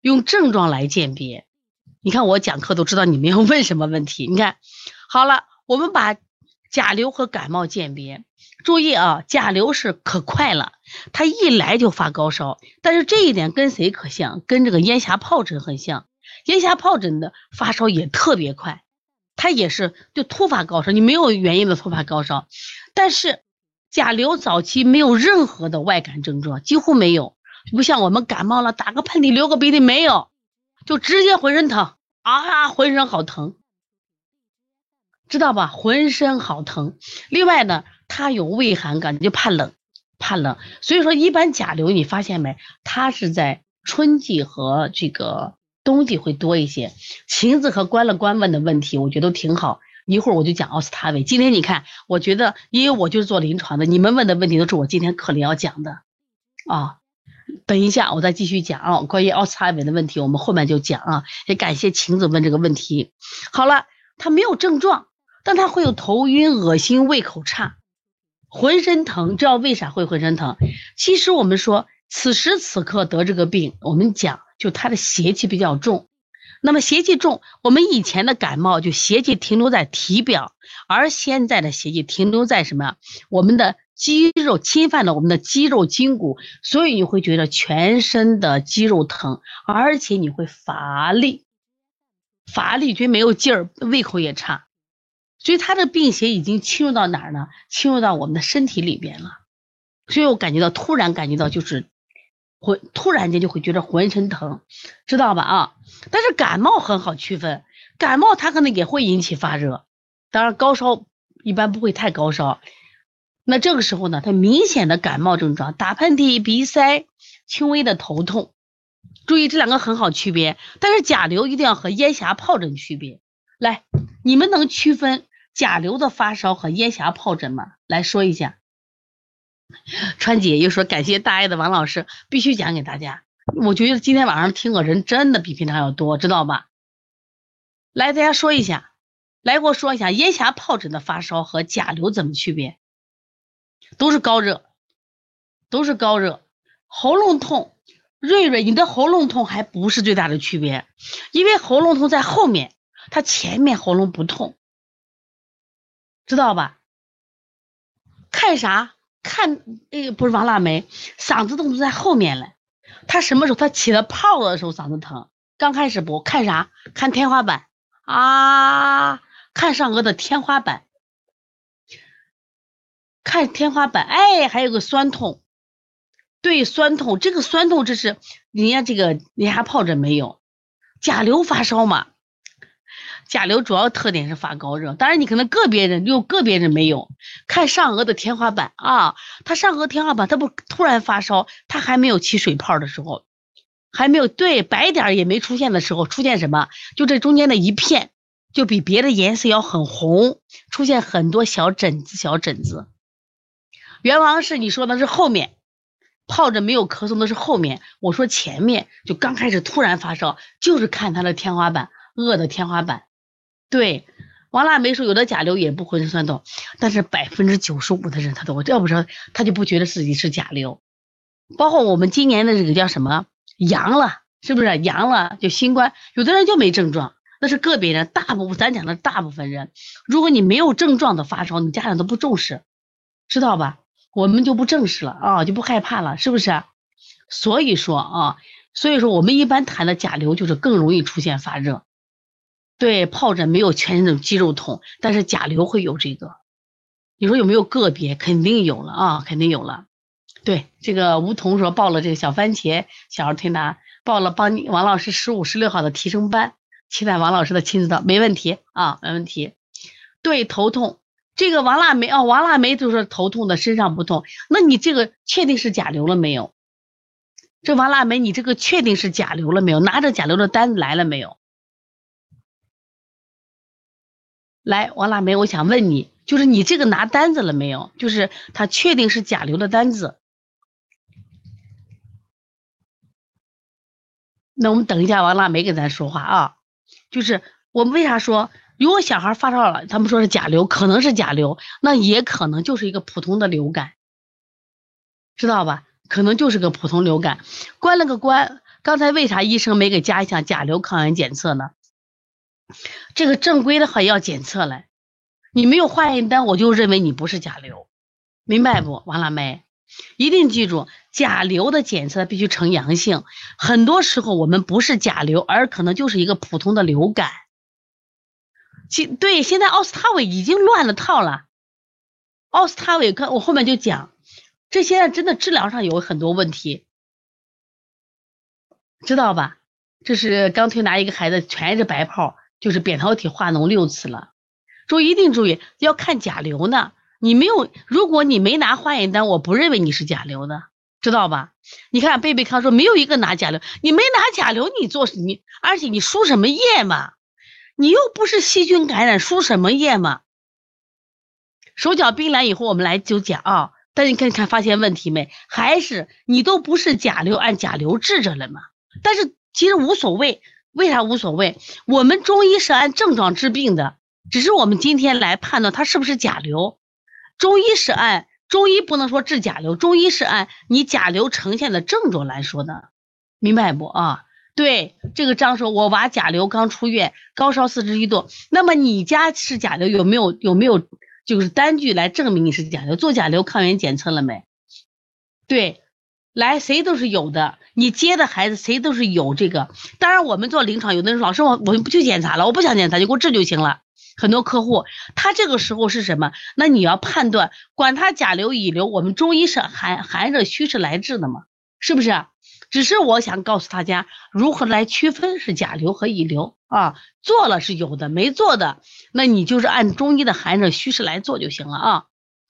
用症状来鉴别。你看我讲课都知道你们要问什么问题。你看，好了，我们把甲流和感冒鉴别。注意啊，甲流是可快了，它一来就发高烧。但是这一点跟谁可像？跟这个咽峡疱疹很像。咽峡疱疹的发烧也特别快，它也是就突发高烧，你没有原因的突发高烧。但是甲流早期没有任何的外感症状，几乎没有，不像我们感冒了打个喷嚏流个鼻涕没有。就直接浑身疼啊，浑身好疼，知道吧？浑身好疼。另外呢，他有畏寒感，就怕冷，怕冷。所以说，一般甲流你发现没？它是在春季和这个冬季会多一些。晴子和关了关问的问题，我觉得都挺好。一会儿我就讲奥司他韦。今天你看，我觉得因为我就是做临床的，你们问的问题都是我今天课里要讲的啊。等一下，我再继续讲啊，关于奥司他韦的问题，我们后面就讲啊。也感谢晴子问这个问题。好了，他没有症状，但他会有头晕、恶心、胃口差、浑身疼。知道为啥会浑身疼？其实我们说，此时此刻得这个病，我们讲就他的邪气比较重。那么邪气重，我们以前的感冒就邪气停留在体表，而现在的邪气停留在什么？我们的。肌肉侵犯了我们的肌肉筋骨，所以你会觉得全身的肌肉疼，而且你会乏力，乏力觉没有劲儿，胃口也差，所以他的病邪已经侵入到哪儿呢？侵入到我们的身体里边了，所以我感觉到突然感觉到就是浑突然间就会觉得浑身疼，知道吧？啊，但是感冒很好区分，感冒它可能也会引起发热，当然高烧一般不会太高烧。那这个时候呢，他明显的感冒症状，打喷嚏、鼻塞、轻微的头痛，注意这两个很好区别。但是甲流一定要和咽峡疱疹区别。来，你们能区分甲流的发烧和咽峡疱疹吗？来说一下。川姐又说感谢大爱的王老师，必须讲给大家。我觉得今天晚上听的人真的比平常要多，知道吧？来，大家说一下，来给我说一下咽峡疱疹的发烧和甲流怎么区别？都是高热，都是高热，喉咙痛，瑞瑞，你的喉咙痛还不是最大的区别，因为喉咙痛在后面，它前面喉咙不痛，知道吧？看啥？看哎，不是王腊梅，嗓子痛在后面了，他什么时候他起了泡的时候嗓子疼？刚开始不看啥？看天花板啊，看上颚的天花板。看天花板，哎，还有个酸痛，对，酸痛，这个酸痛这是人家这个你还疱疹没有，甲流发烧嘛，甲流主要特点是发高热，当然你可能个别人有个别人没有，看上颚的天花板啊，他上颚天花板他不突然发烧，他还没有起水泡的时候，还没有对白点也没出现的时候，出现什么？就这中间的一片，就比别的颜色要很红，出现很多小疹子，小疹子。元王是你说的是后面，泡着没有咳嗽的是后面，我说前面就刚开始突然发烧，就是看他的天花板，恶的天花板。对，王腊梅说有的甲流也不浑身酸痛，但是百分之九十五的人他都，要不说他就不觉得自己是甲流。包括我们今年的这个叫什么阳了，是不是阳了就新冠？有的人就没症状，那是个别人，大部分咱讲的大部分人，如果你没有症状的发烧，你家长都不重视，知道吧？我们就不正视了啊，就不害怕了，是不是？所以说啊，所以说我们一般谈的甲流就是更容易出现发热，对，疱疹没有全身的肌肉痛，但是甲流会有这个。你说有没有个别？肯定有了啊，肯定有了。对，这个梧桐说报了这个小番茄小儿推拿，报了帮你王老师十五、十六号的提升班，期待王老师的亲自到，没问题啊，没问题。对，头痛。这个王腊梅啊，王腊梅就是头痛的，身上不痛。那你这个确定是甲流了没有？这王腊梅，你这个确定是甲流了没有？拿着甲流的单子来了没有？来，王腊梅，我想问你，就是你这个拿单子了没有？就是他确定是甲流的单子。那我们等一下，王腊梅跟咱说话啊。就是我们为啥说？如果小孩发烧了，他们说是甲流，可能是甲流，那也可能就是一个普通的流感，知道吧？可能就是个普通流感。关了个关，刚才为啥医生没给加一项甲流抗原检测呢？这个正规的还要检测嘞，你没有化验单，我就认为你不是甲流，明白不？完了没？一定记住，甲流的检测必须呈阳性。很多时候我们不是甲流，而可能就是一个普通的流感。其对，现在奥司他韦已经乱了套了。奥司他韦，看我后面就讲，这现在真的治疗上有很多问题，知道吧？这是刚推拿一个孩子，全是白泡，就是扁桃体化脓六次了。注意，一定注意，要看甲流呢。你没有，如果你没拿化验单，我不认为你是甲流的，知道吧？你看贝贝康说没有一个拿甲流，你没拿甲流，你做你，而且你输什么液嘛？你又不是细菌感染，输什么液嘛？手脚冰凉以后，我们来就讲啊。但你看看发现问题没？还是你都不是甲流，按甲流治着了嘛？但是其实无所谓，为啥无所谓？我们中医是按症状治病的，只是我们今天来判断它是不是甲流。中医是按中医不能说治甲流，中医是按你甲流呈现的症状来说的，明白不啊？对，这个张说，我娃甲流刚出院，高烧四十一度，那么你家是甲流有没有有没有就是单据来证明你是甲流？做甲流抗原检测了没？对，来谁都是有的，你接的孩子谁都是有这个。当然我们做临床，有的人说老师我我不去检查了，我不想检查，就给我治就行了。很多客户，他这个时候是什么？那你要判断，管他甲流乙流，我们中医是寒寒热虚实来治的嘛，是不是？只是我想告诉大家，如何来区分是甲流和乙流啊？做了是有的，没做的，那你就是按中医的寒热虚实来做就行了啊。